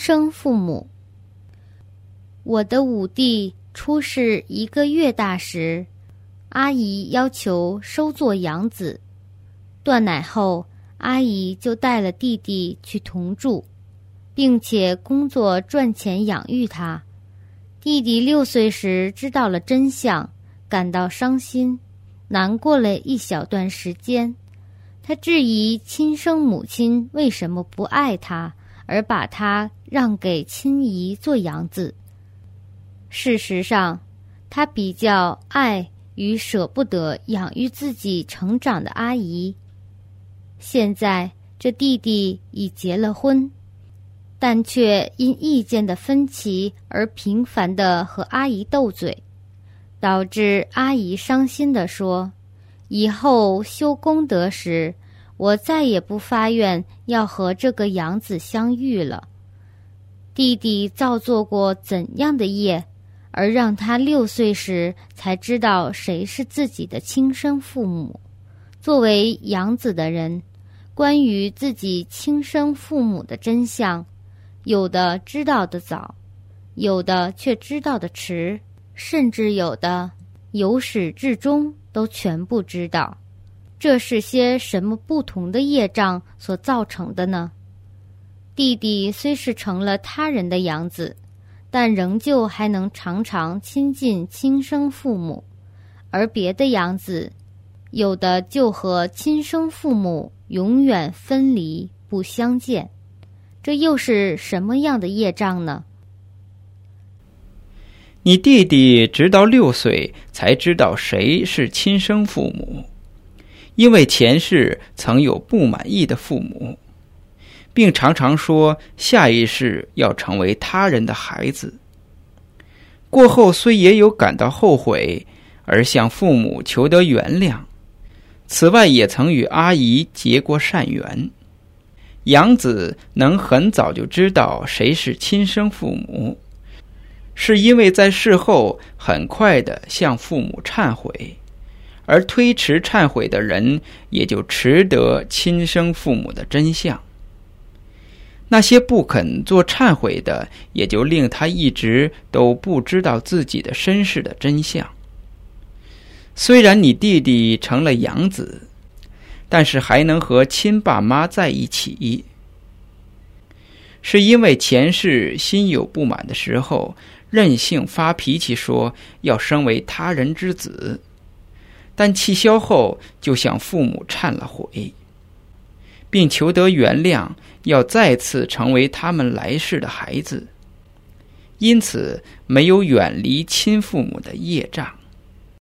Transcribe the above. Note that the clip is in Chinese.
生父母。我的五弟出世一个月大时，阿姨要求收作养子。断奶后，阿姨就带了弟弟去同住，并且工作赚钱养育他。弟弟六岁时知道了真相，感到伤心，难过了一小段时间。他质疑亲生母亲为什么不爱他，而把他让给亲姨做养子。事实上，他比较爱与舍不得养育自己成长的阿姨。现在这弟弟已结了婚，但却因意见的分歧而频繁的和阿姨斗嘴，导致阿姨伤心的说：“以后修功德时，我再也不发愿要和这个养子相遇了。”弟弟造作过怎样的业？而让他六岁时才知道谁是自己的亲生父母。作为养子的人，关于自己亲生父母的真相，有的知道的早，有的却知道的迟，甚至有的由始至终都全部知道。这是些什么不同的业障所造成的呢？弟弟虽是成了他人的养子。但仍旧还能常常亲近亲生父母，而别的养子，有的就和亲生父母永远分离不相见，这又是什么样的业障呢？你弟弟直到六岁才知道谁是亲生父母，因为前世曾有不满意的父母。并常常说下一世要成为他人的孩子。过后虽也有感到后悔，而向父母求得原谅。此外，也曾与阿姨结过善缘。养子能很早就知道谁是亲生父母，是因为在事后很快的向父母忏悔，而推迟忏悔的人也就迟得亲生父母的真相。那些不肯做忏悔的，也就令他一直都不知道自己的身世的真相。虽然你弟弟成了养子，但是还能和亲爸妈在一起，是因为前世心有不满的时候，任性发脾气，说要生为他人之子，但气消后就向父母忏了悔。并求得原谅，要再次成为他们来世的孩子，因此没有远离亲父母的业障。